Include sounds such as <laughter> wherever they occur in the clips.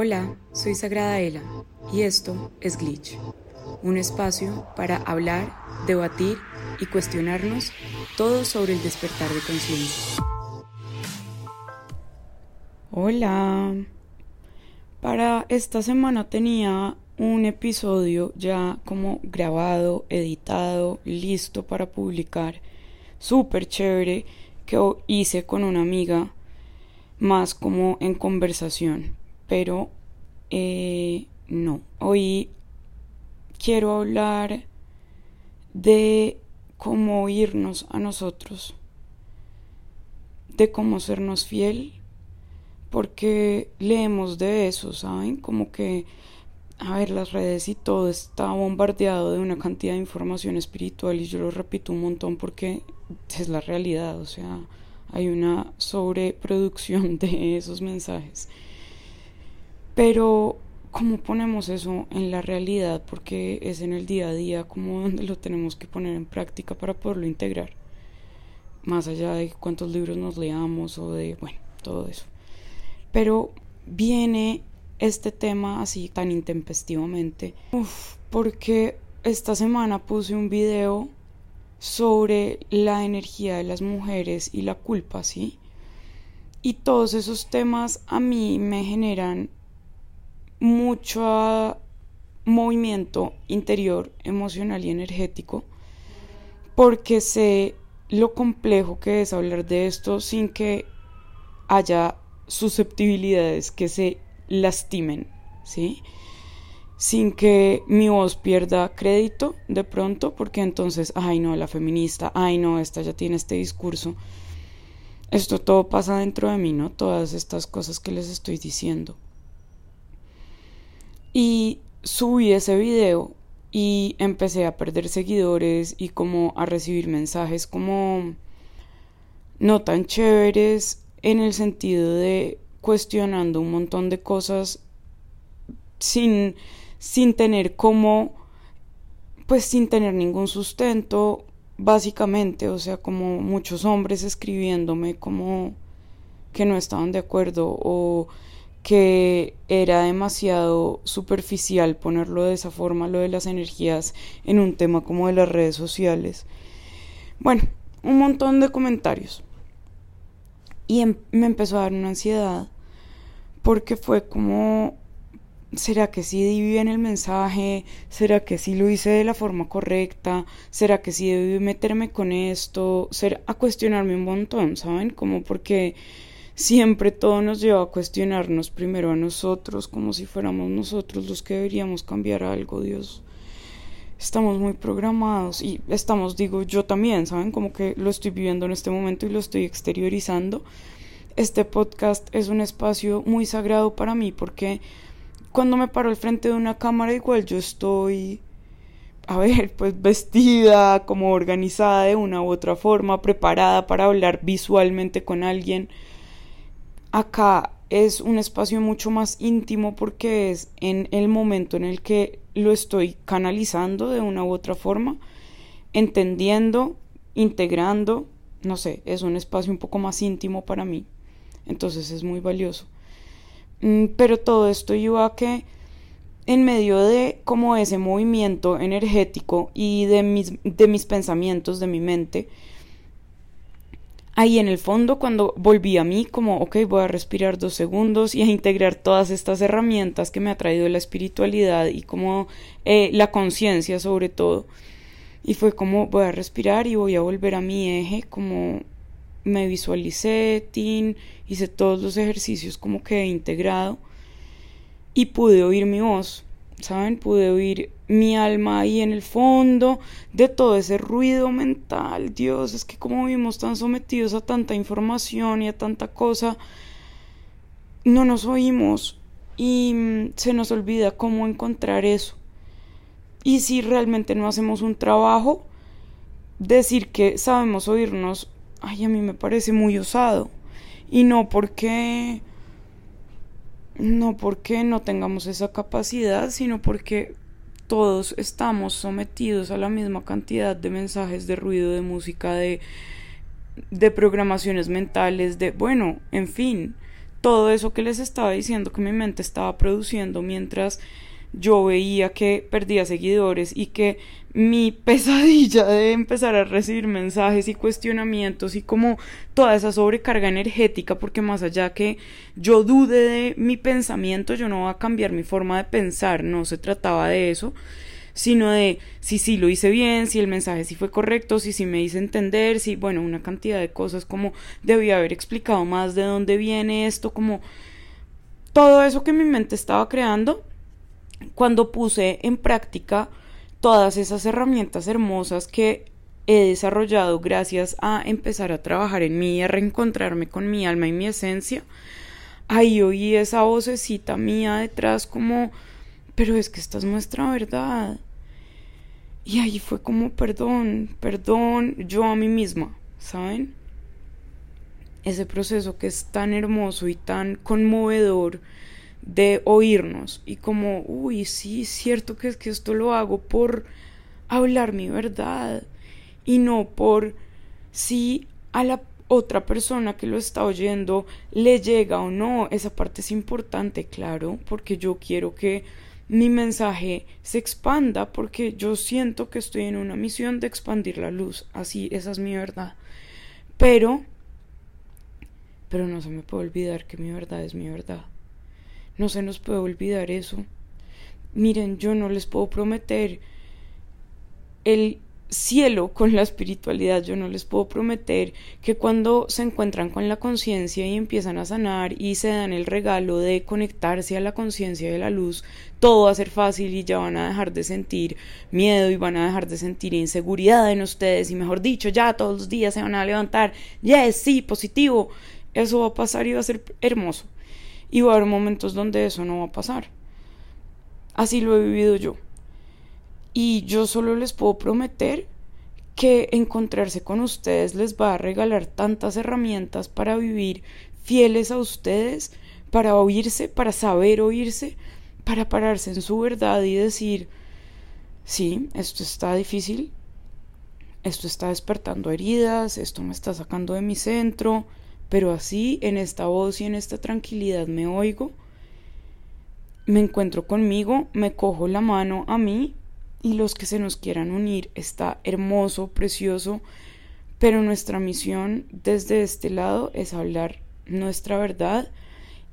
Hola, soy Sagrada Ela y esto es Glitch, un espacio para hablar, debatir y cuestionarnos todo sobre el despertar de conciencia. Hola, para esta semana tenía un episodio ya como grabado, editado, listo para publicar, súper chévere que hice con una amiga más como en conversación pero eh, no. Hoy quiero hablar de cómo irnos a nosotros, de cómo sernos fiel, porque leemos de eso, ¿saben? Como que, a ver, las redes y todo está bombardeado de una cantidad de información espiritual y yo lo repito un montón porque es la realidad, o sea, hay una sobreproducción <laughs> de esos mensajes. Pero, ¿cómo ponemos eso en la realidad? Porque es en el día a día, como donde lo tenemos que poner en práctica para poderlo integrar. Más allá de cuántos libros nos leamos o de, bueno, todo eso. Pero viene este tema así tan intempestivamente. Porque esta semana puse un video sobre la energía de las mujeres y la culpa, ¿sí? Y todos esos temas a mí me generan mucho movimiento interior, emocional y energético, porque sé lo complejo que es hablar de esto sin que haya susceptibilidades que se lastimen, ¿sí? Sin que mi voz pierda crédito de pronto, porque entonces, ay no, la feminista, ay no, esta ya tiene este discurso. Esto todo pasa dentro de mí, ¿no? Todas estas cosas que les estoy diciendo. Y subí ese video y empecé a perder seguidores y como a recibir mensajes como no tan chéveres en el sentido de cuestionando un montón de cosas sin, sin tener como pues sin tener ningún sustento básicamente. O sea como muchos hombres escribiéndome como que no estaban de acuerdo o que era demasiado superficial ponerlo de esa forma, lo de las energías, en un tema como de las redes sociales. Bueno, un montón de comentarios. Y em, me empezó a dar una ansiedad porque fue como, ¿será que sí di bien el mensaje? ¿Será que sí lo hice de la forma correcta? ¿Será que sí debí meterme con esto? ¿Será a cuestionarme un montón, ¿saben? Como porque Siempre todo nos lleva a cuestionarnos primero a nosotros, como si fuéramos nosotros los que deberíamos cambiar algo, Dios. Estamos muy programados y estamos, digo, yo también, ¿saben? Como que lo estoy viviendo en este momento y lo estoy exteriorizando. Este podcast es un espacio muy sagrado para mí porque cuando me paro al frente de una cámara igual yo estoy a ver, pues vestida, como organizada de una u otra forma, preparada para hablar visualmente con alguien acá es un espacio mucho más íntimo porque es en el momento en el que lo estoy canalizando de una u otra forma, entendiendo, integrando, no sé, es un espacio un poco más íntimo para mí, entonces es muy valioso. Mm, pero todo esto lleva a que en medio de como ese movimiento energético y de mis, de mis pensamientos, de mi mente, ahí en el fondo cuando volví a mí como, ok, voy a respirar dos segundos y a integrar todas estas herramientas que me ha traído la espiritualidad y como eh, la conciencia sobre todo. Y fue como voy a respirar y voy a volver a mi eje, como me visualicé, tin, hice todos los ejercicios como que he integrado y pude oír mi voz ¿saben? Pude oír mi alma ahí en el fondo de todo ese ruido mental. Dios, es que como vivimos tan sometidos a tanta información y a tanta cosa, no nos oímos y mm, se nos olvida cómo encontrar eso. Y si realmente no hacemos un trabajo, decir que sabemos oírnos, ay, a mí me parece muy osado. Y no porque no porque no tengamos esa capacidad, sino porque todos estamos sometidos a la misma cantidad de mensajes, de ruido, de música, de, de programaciones mentales, de, bueno, en fin, todo eso que les estaba diciendo que mi mente estaba produciendo mientras yo veía que perdía seguidores y que mi <laughs> pesadilla de empezar a recibir mensajes y cuestionamientos y como toda esa sobrecarga energética, porque más allá que yo dude de mi pensamiento, yo no voy a cambiar mi forma de pensar, no se trataba de eso, sino de si sí lo hice bien, si el mensaje sí fue correcto, si sí me hice entender, si, bueno, una cantidad de cosas como debía haber explicado más de dónde viene esto, como todo eso que mi mente estaba creando cuando puse en práctica todas esas herramientas hermosas que he desarrollado gracias a empezar a trabajar en mí, a reencontrarme con mi alma y mi esencia, ahí oí esa vocecita mía detrás como, pero es que esta es nuestra verdad. Y ahí fue como, perdón, perdón, yo a mí misma, ¿saben? Ese proceso que es tan hermoso y tan conmovedor de oírnos y como, uy, sí, cierto que es que esto lo hago por hablar mi verdad y no por si a la otra persona que lo está oyendo le llega o no. Esa parte es importante, claro, porque yo quiero que mi mensaje se expanda porque yo siento que estoy en una misión de expandir la luz. Así, esa es mi verdad. Pero, pero no se me puede olvidar que mi verdad es mi verdad. No se nos puede olvidar eso. Miren, yo no les puedo prometer el cielo con la espiritualidad. Yo no les puedo prometer que cuando se encuentran con la conciencia y empiezan a sanar y se dan el regalo de conectarse a la conciencia de la luz, todo va a ser fácil y ya van a dejar de sentir miedo y van a dejar de sentir inseguridad en ustedes y mejor dicho, ya todos los días se van a levantar, yes, sí, positivo. Eso va a pasar y va a ser hermoso y va a haber momentos donde eso no va a pasar. Así lo he vivido yo. Y yo solo les puedo prometer que encontrarse con ustedes les va a regalar tantas herramientas para vivir fieles a ustedes, para oírse, para saber oírse, para pararse en su verdad y decir, sí, esto está difícil, esto está despertando heridas, esto me está sacando de mi centro, pero así en esta voz y en esta tranquilidad me oigo, me encuentro conmigo, me cojo la mano a mí y los que se nos quieran unir está hermoso, precioso, pero nuestra misión desde este lado es hablar nuestra verdad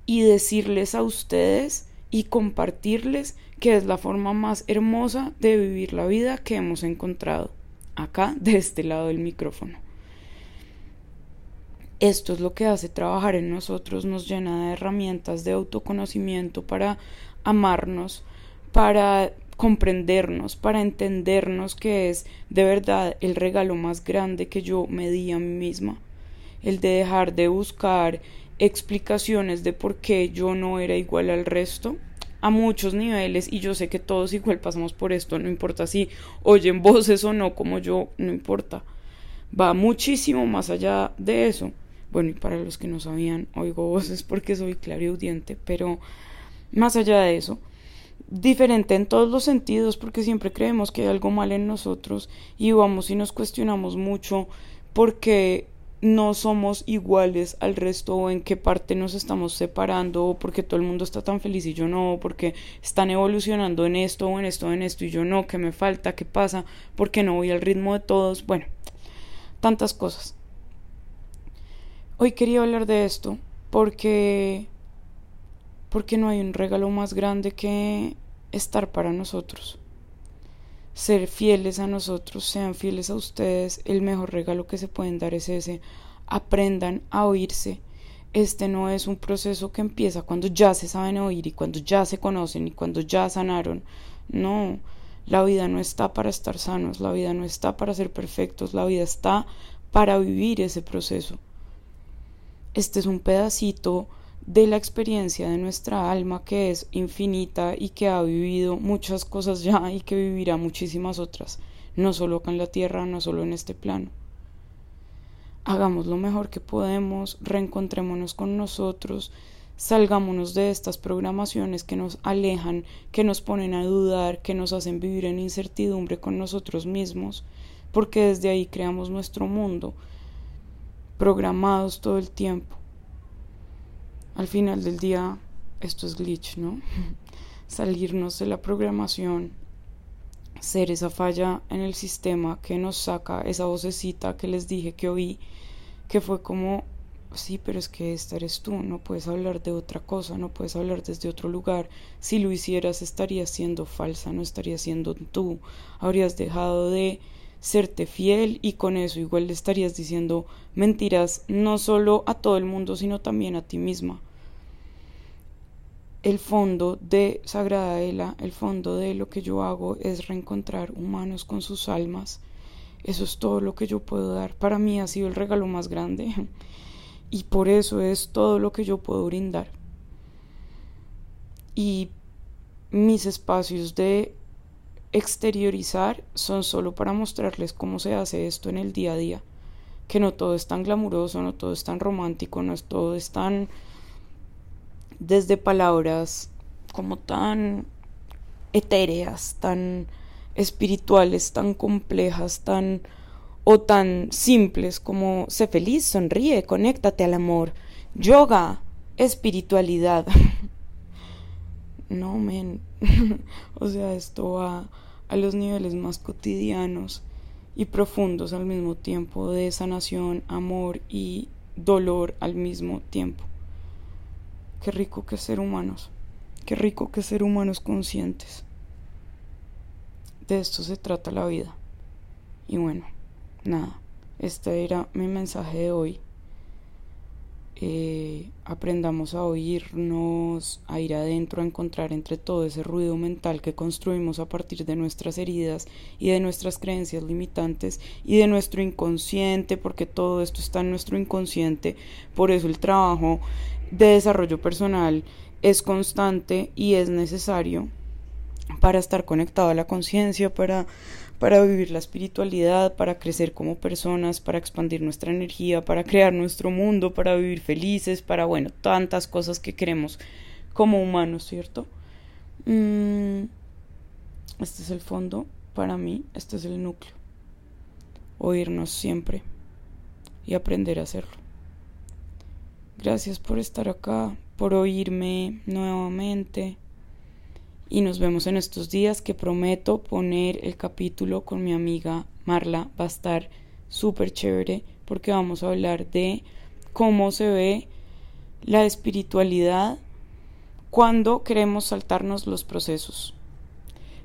y decirles a ustedes y compartirles que es la forma más hermosa de vivir la vida que hemos encontrado acá de este lado del micrófono. Esto es lo que hace trabajar en nosotros, nos llena de herramientas de autoconocimiento para amarnos, para comprendernos, para entendernos que es de verdad el regalo más grande que yo me di a mí misma, el de dejar de buscar explicaciones de por qué yo no era igual al resto a muchos niveles y yo sé que todos igual pasamos por esto, no importa si oyen voces o no como yo, no importa, va muchísimo más allá de eso. Bueno, y para los que no sabían, oigo voces porque soy clariaudiente, pero más allá de eso, diferente en todos los sentidos porque siempre creemos que hay algo mal en nosotros y vamos y nos cuestionamos mucho porque no somos iguales al resto o en qué parte nos estamos separando o porque todo el mundo está tan feliz y yo no, o porque están evolucionando en esto o en esto, en esto y yo no, qué me falta, qué pasa, porque no voy al ritmo de todos, bueno, tantas cosas. Hoy quería hablar de esto porque porque no hay un regalo más grande que estar para nosotros. Ser fieles a nosotros, sean fieles a ustedes, el mejor regalo que se pueden dar es ese. Aprendan a oírse. Este no es un proceso que empieza cuando ya se saben oír y cuando ya se conocen y cuando ya sanaron. No, la vida no está para estar sanos, la vida no está para ser perfectos, la vida está para vivir ese proceso. Este es un pedacito de la experiencia de nuestra alma que es infinita y que ha vivido muchas cosas ya y que vivirá muchísimas otras, no solo acá en la tierra, no solo en este plano. Hagamos lo mejor que podemos, reencontrémonos con nosotros, salgámonos de estas programaciones que nos alejan, que nos ponen a dudar, que nos hacen vivir en incertidumbre con nosotros mismos, porque desde ahí creamos nuestro mundo programados todo el tiempo. al final del día esto es glitch, ¿no? <laughs> Salirnos de la programación, ser esa falla en el sistema que nos saca esa vocecita que les dije que oí, que fue como, sí, pero es que esta eres tú, no puedes hablar de otra cosa, no puedes hablar desde otro lugar. Si lo hicieras estarías siendo falsa, no estarías siendo tú, habrías dejado de serte fiel y con eso igual le estarías diciendo mentiras no solo a todo el mundo, sino también a ti misma. El fondo de Sagrada Ela, el fondo de lo que yo hago es reencontrar humanos con sus almas. Eso es todo lo que yo puedo dar. Para mí ha sido el regalo más grande y por eso es todo lo que yo puedo brindar. Y mis espacios de exteriorizar son solo para mostrarles cómo se hace esto en el día a día. Que no todo es tan glamuroso, no todo es tan romántico, no es todo es tan desde palabras como tan etéreas, tan espirituales, tan complejas, tan o tan simples como sé feliz, sonríe, conéctate al amor, yoga, espiritualidad. <laughs> no, men. <laughs> o sea, esto va a los niveles más cotidianos y profundos al mismo tiempo de sanación, amor y dolor al mismo tiempo. Qué rico que ser humanos, qué rico que ser humanos conscientes. De esto se trata la vida. Y bueno, nada, este era mi mensaje de hoy. Eh, aprendamos a oírnos, a ir adentro, a encontrar entre todo ese ruido mental que construimos a partir de nuestras heridas y de nuestras creencias limitantes y de nuestro inconsciente, porque todo esto está en nuestro inconsciente, por eso el trabajo de desarrollo personal es constante y es necesario para estar conectado a la conciencia, para para vivir la espiritualidad, para crecer como personas, para expandir nuestra energía, para crear nuestro mundo, para vivir felices, para, bueno, tantas cosas que queremos como humanos, ¿cierto? Mm, este es el fondo, para mí, este es el núcleo. Oírnos siempre y aprender a hacerlo. Gracias por estar acá, por oírme nuevamente y nos vemos en estos días que prometo poner el capítulo con mi amiga Marla. Va a estar súper chévere porque vamos a hablar de cómo se ve la espiritualidad cuando queremos saltarnos los procesos.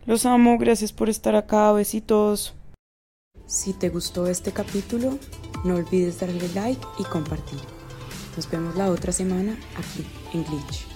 Los amo, gracias por estar acá, besitos. Si te gustó este capítulo, no olvides darle like y compartir. Nos vemos la otra semana aquí en Glitch.